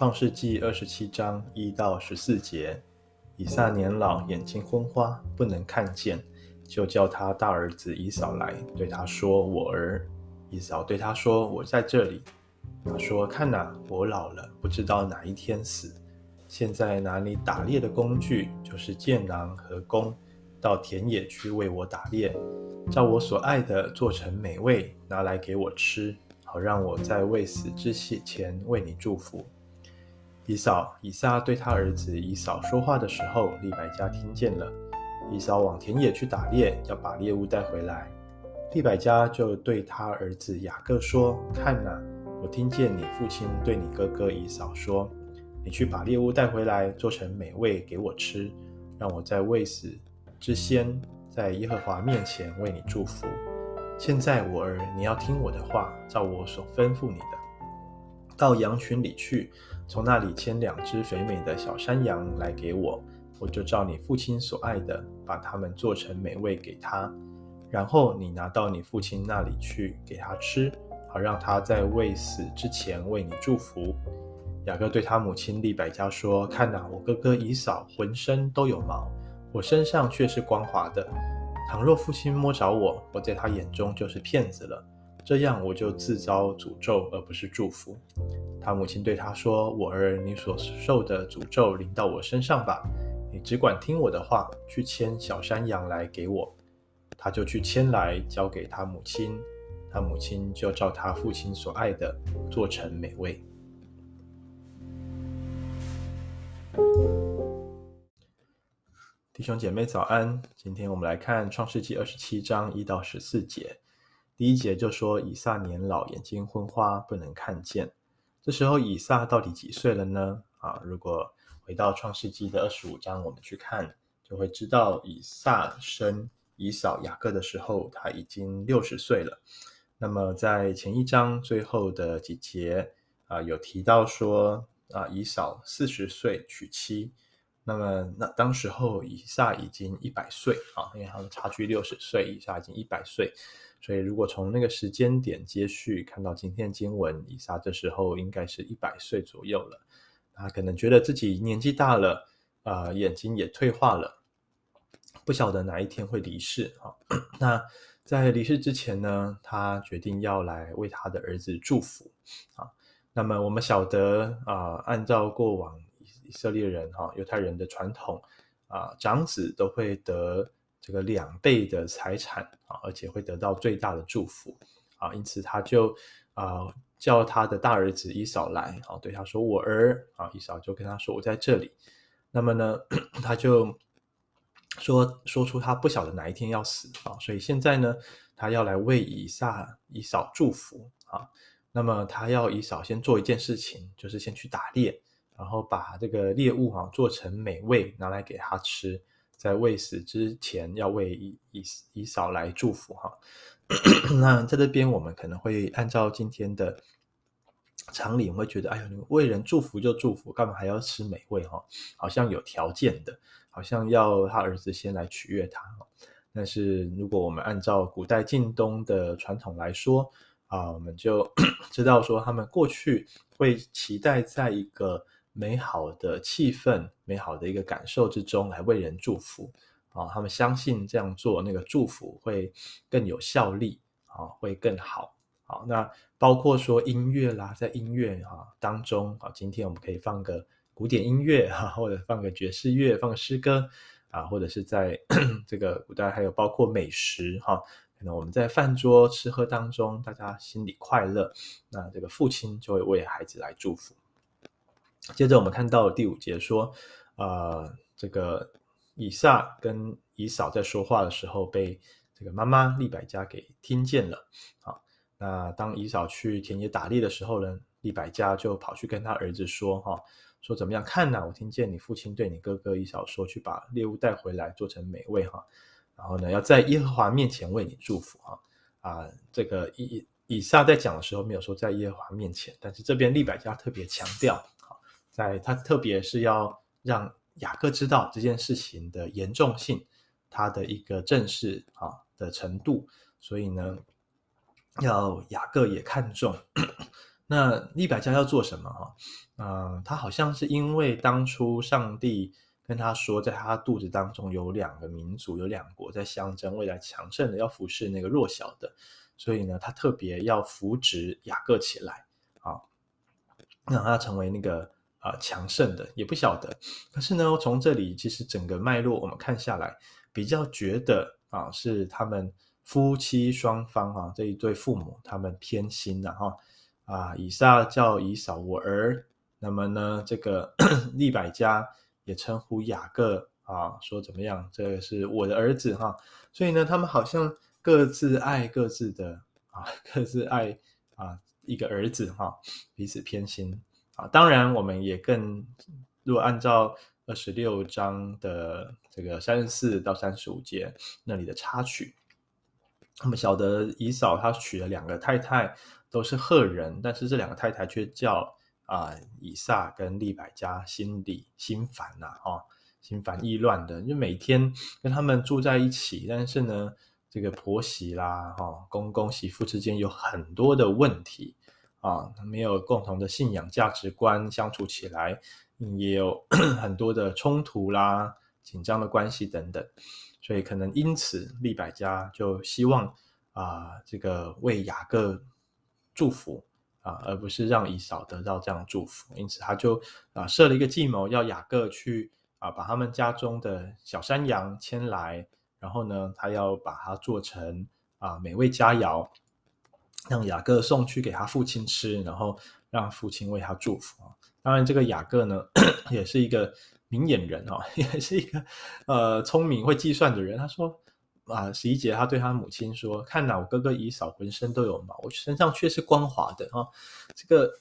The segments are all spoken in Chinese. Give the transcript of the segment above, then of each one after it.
创世纪二十七章一到十四节，以撒年老，眼睛昏花，不能看见，就叫他大儿子以扫来，对他说：“我儿。”以扫对他说：“我在这里。”他说：“看哪，我老了，不知道哪一天死。现在拿你打猎的工具，就是箭囊和弓，到田野去为我打猎，照我所爱的做成美味，拿来给我吃。”好让我在未死之前为你祝福。以扫，以撒对他儿子以扫说话的时候，利百加听见了。以扫往田野去打猎，要把猎物带回来。利百加就对他儿子雅各说：“看哪，我听见你父亲对你哥哥以扫说，你去把猎物带回来，做成美味给我吃，让我在未死之先，在耶和华面前为你祝福。”现在我儿，你要听我的话，照我所吩咐你的，到羊群里去，从那里牵两只肥美的小山羊来给我，我就照你父亲所爱的，把它们做成美味给他。然后你拿到你父亲那里去给他吃，好让他在未死之前为你祝福。雅各对他母亲利百加说：“看哪，我哥哥以扫浑身都有毛，我身上却是光滑的。”倘若父亲摸着我，我在他眼中就是骗子了。这样我就自遭诅咒，而不是祝福。他母亲对他说：“我儿，你所受的诅咒临到我身上吧。你只管听我的话，去牵小山羊来给我。”他就去牵来，交给他母亲。他母亲就照他父亲所爱的做成美味。弟兄姐妹早安，今天我们来看创世纪二十七章一到十四节。第一节就说以撒年老，眼睛昏花，不能看见。这时候以撒到底几岁了呢？啊，如果回到创世纪的二十五章，我们去看，就会知道以撒生以扫、雅各的时候，他已经六十岁了。那么在前一章最后的几节啊，有提到说啊，以扫四十岁娶妻。那么，那当时候以撒已经一百岁啊，因为他们差距六十岁，以撒已经一百岁，所以如果从那个时间点接续看到今天经文，以撒这时候应该是一百岁左右了。他可能觉得自己年纪大了，呃，眼睛也退化了，不晓得哪一天会离世啊。那在离世之前呢，他决定要来为他的儿子祝福啊。那么我们晓得啊、按照过往。以色列人哈，犹太人的传统啊，长子都会得这个两倍的财产啊，而且会得到最大的祝福啊，因此他就啊叫他的大儿子以扫来啊，对他说：“我儿啊。”以扫就跟他说：“我在这里。”那么呢，他就说说出他不晓得哪一天要死啊，所以现在呢，他要来为以撒、以扫祝福啊。那么他要以扫先做一件事情，就是先去打猎。然后把这个猎物哈做成美味，拿来给他吃，在未死之前要为以以以扫来祝福哈。那在这边我们可能会按照今天的常理，我会觉得，哎呦，你为人祝福就祝福，干嘛还要吃美味哈？好像有条件的，好像要他儿子先来取悦他。但是如果我们按照古代近东的传统来说啊，我们就 知道说，他们过去会期待在一个美好的气氛，美好的一个感受之中来为人祝福啊，他们相信这样做，那个祝福会更有效力啊，会更好。好，那包括说音乐啦，在音乐啊当中啊，今天我们可以放个古典音乐哈，或者放个爵士乐，放个诗歌啊，或者是在 这个古代还有包括美食哈，可能我们在饭桌吃喝当中，大家心里快乐，那这个父亲就会为孩子来祝福。接着我们看到第五节说，呃，这个以撒跟以扫在说话的时候，被这个妈妈利百加给听见了。好，那当以扫去田野打猎的时候呢，利百加就跑去跟他儿子说，哈，说怎么样？看呐，我听见你父亲对你哥哥以扫说，去把猎物带回来，做成美味，哈。然后呢，要在耶和华面前为你祝福，哈。啊，这个以以撒在讲的时候没有说在耶和华面前，但是这边利百加特别强调。在他特别是要让雅各知道这件事情的严重性，他的一个正视啊的程度，所以呢，要雅各也看重。那利百加要做什么？哈，嗯，他好像是因为当初上帝跟他说，在他肚子当中有两个民族，有两国在相争，未来强盛的要服侍那个弱小的，所以呢，他特别要扶植雅各起来，啊，让他成为那个。啊，强盛的也不晓得，可是呢，从这里其实整个脉络我们看下来，比较觉得啊，是他们夫妻双方啊这一对父母他们偏心的哈啊，以撒叫以扫我儿，那么呢，这个 利百加也称呼雅各啊，说怎么样，这个是我的儿子哈，所以呢，他们好像各自爱各自的啊，各自爱啊一个儿子哈，彼此偏心。当然，我们也更，如果按照二十六章的这个三十四到三十五节那里的插曲，我们晓得以扫他娶了两个太太，都是赫人，但是这两个太太却叫啊、以撒跟利百加心里心烦呐，哈，心烦意乱的，就每天跟他们住在一起，但是呢，这个婆媳啦，哈，公公媳妇之间有很多的问题。啊，没有共同的信仰价值观，相处起来也有 很多的冲突啦、紧张的关系等等，所以可能因此利百加就希望啊、这个为雅各祝福啊，而不是让以扫得到这样祝福，因此他就啊设了一个计谋，要雅各去啊把他们家中的小山羊牵来，然后呢，他要把它做成啊美味佳肴。让雅各送去给他父亲吃，然后让父亲为他祝福啊。当然，这个雅各呢，也是一个明眼人哦，也是一个呃聪明会计算的人。他说啊，十一节他对他母亲说：“看哪，我哥哥以扫浑身都有毛，身上却是光滑的啊。这个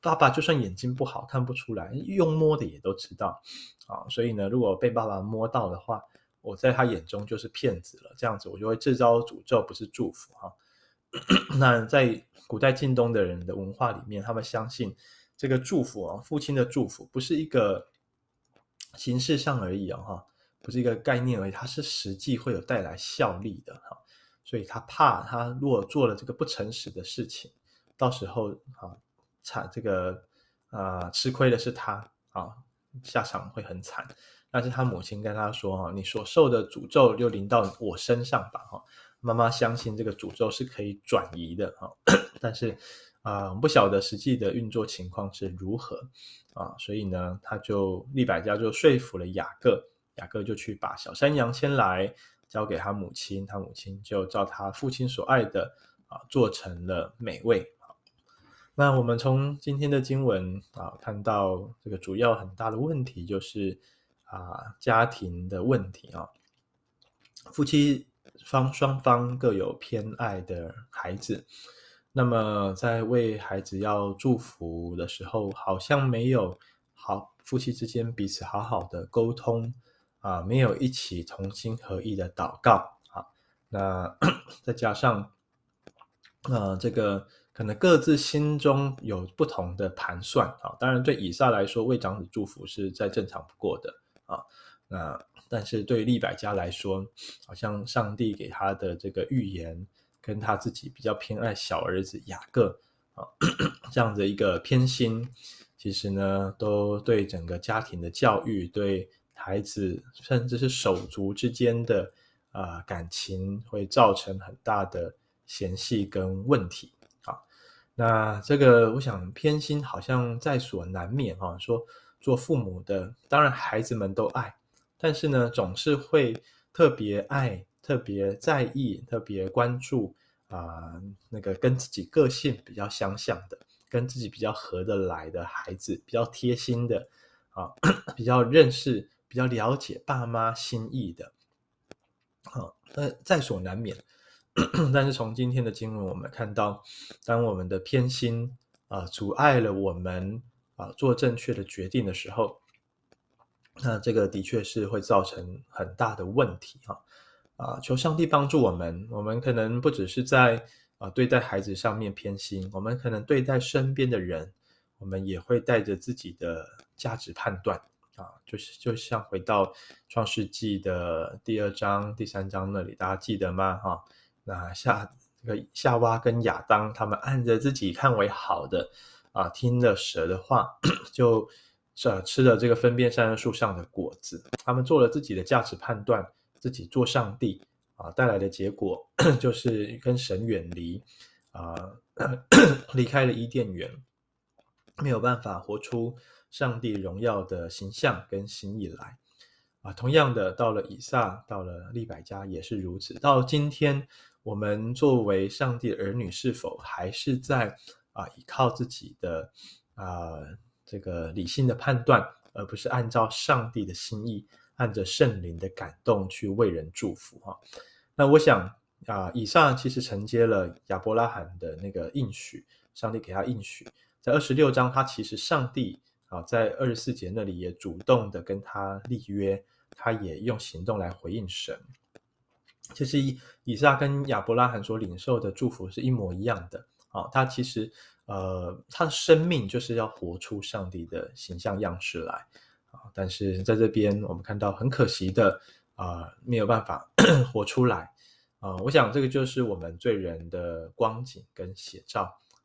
爸爸就算眼睛不好看不出来，用摸的也都知道啊。所以呢，如果被爸爸摸到的话，我在他眼中就是骗子了。这样子我就会制造诅咒，不是祝福哈。” 那在古代近东的人的文化里面，他们相信这个祝福啊，父亲的祝福不是一个形式上而已啊，哈，不是一个概念而已，它是实际会有带来效力的哈。所以他怕他如果做了这个不诚实的事情，到时候啊，惨这个啊吃亏的是他啊，下场会很惨。但是他母亲跟他说哈，你所受的诅咒就临到我身上吧，哈。妈妈相信这个诅咒是可以转移的啊，但是啊，我不晓得实际的运作情况是如何啊，所以呢，他就利百加就说服了雅各，雅各就去把小山羊牵来，交给他母亲，他母亲就照他父亲所爱的啊，做成了美味。那我们从今天的经文啊，看到这个主要很大的问题就是啊，家庭的问题啊，夫妻。方双方各有偏爱的孩子，那么在为孩子要祝福的时候，好像没有好夫妻之间彼此好好的沟通啊，没有一起同心合意的祷告啊，那 再加上呃这个可能各自心中有不同的盘算啊，当然对以撒来说，为长子祝福是再正常不过的啊，那。但是对利百加来说，好像上帝给他的这个预言，跟他自己比较偏爱小儿子雅各啊，这样的一个偏心，其实呢，都对整个家庭的教育，对孩子，甚至是手足之间的啊、感情，会造成很大的嫌隙跟问题啊。那这个，我想偏心好像在所难免啊。说做父母的，当然孩子们都爱。但是呢，总是会特别爱、特别在意、特别关注啊、那个跟自己个性比较相像的、跟自己比较合得来的孩子，比较贴心的啊，比较认识、比较了解爸妈心意的啊，那在所难免。但是从今天的经文，我们看到，当我们的偏心啊阻碍了我们啊做正确的决定的时候。那这个的确是会造成很大的问题哈啊！求上帝帮助我们，我们可能不只是在啊对待孩子上面偏心，我们可能对待身边的人，我们也会带着自己的价值判断啊，就是就像回到创世纪的第二章、第三章那里，大家记得吗？哈，那夏这个夏娃跟亚当他们按着自己看为好的啊，听了蛇的话，就呃吃了这个分辨善恶树上的果子，他们做了自己的价值判断，自己做上帝啊，带来的结果 就是跟神远离啊，离开了伊甸园，没有办法活出上帝荣耀的形象跟心意来。啊，同样的，到了以撒，到了利百加也是如此。到今天，我们作为上帝儿女，是否还是在啊依靠自己的啊这个理性的判断，而不是按照上帝的心意，按着圣灵的感动去为人祝福？哈，那我想啊，以上其实承接了亚伯拉罕的那个应许，上帝给他应许，在二十六章，他其实上帝。啊，在二十四节那里也主动的跟他立约，他也用行动来回应神。其实以以撒跟亚伯拉罕所领受的祝福是一模一样的。啊，他其实呃，他的生命就是要活出上帝的形象样式来。啊，但是在这边我们看到很可惜的啊，没有办法 活出来。啊，我想这个就是我们罪人的光景跟写照。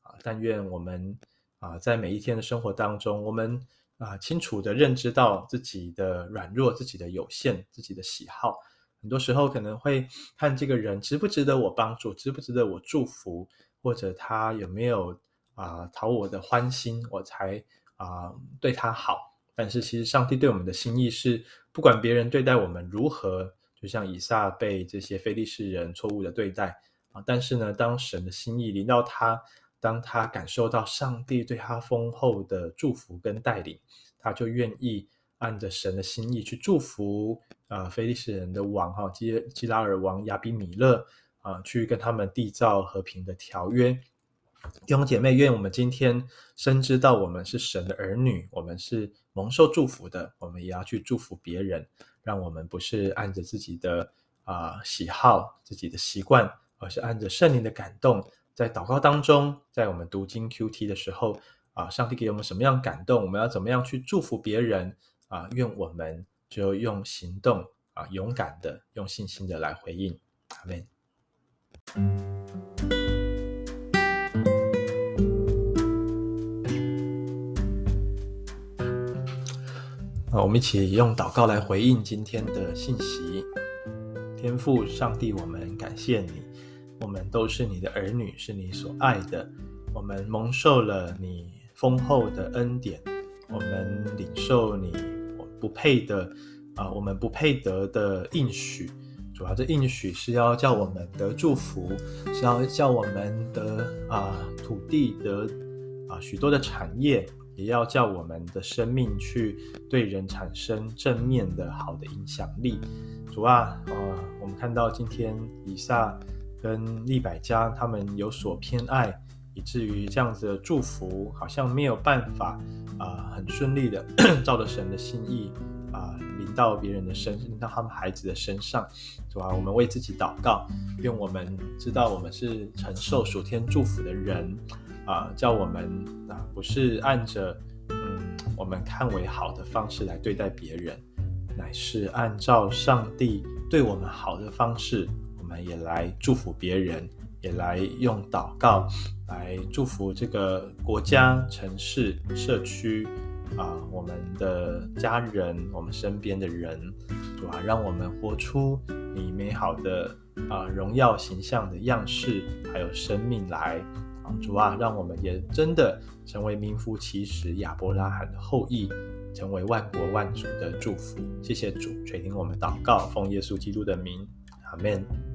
啊，但愿我们。啊，在每一天的生活当中，我们啊清楚的认知到自己的软弱、自己的有限、自己的喜好。很多时候可能会看这个人值不值得我帮助，值不值得我祝福，或者他有没有啊讨我的欢心，我才啊对他好。但是其实上帝对我们的心意是，不管别人对待我们如何，就像以撒被这些非利士人错误的对待啊，但是呢，当神的心意临到他。当他感受到上帝对他丰厚的祝福跟带领，他就愿意按着神的心意去祝福啊、呃，非利士人的王哈基基拉尔王亚比米勒啊、去跟他们缔造和平的条约。弟兄姐妹，愿我们今天深知到我们是神的儿女，我们是蒙受祝福的，我们也要去祝福别人，让我们不是按着自己的啊、喜好、自己的习惯，而是按着圣灵的感动。在祷告当中，在我们读经 QT 的时候啊，上帝给我们什么样感动，我们要怎么样去祝福别人啊？愿我们就用行动啊，勇敢的、用信心的来回应。阿门。我们一起用祷告来回应今天的信息。天父上帝，我们感谢你。我们都是你的儿女，是你所爱的。我们蒙受了你丰厚的恩典，我们领受你不配的啊、我们不配得的应许。主要这应许是要叫我们得祝福，是要叫我们得啊、土地得啊、许多的产业，也要叫我们的生命去对人产生正面的好的影响力。主啊，呃，我们看到今天以撒。跟利百加他们有所偏爱，以至于这样子的祝福好像没有办法啊、很顺利的 照着神的心意啊、临到别人的身，临到他们孩子的身上，是吧？我们为自己祷告，愿我们知道我们是承受属天祝福的人啊、叫我们啊、不是按着嗯我们看为好的方式来对待别人，乃是按照上帝对我们好的方式。我们也来祝福别人，也来用祷告来祝福这个国家、城市、社区啊，我们的家人，我们身边的人，主啊，让我们活出你美好的啊荣耀形象的样式，还有生命来啊，主啊，让我们也真的成为名副其实亚伯拉罕的后裔，成为万国万族的祝福。谢谢主垂听我们祷告，奉耶稣基督的名，阿门。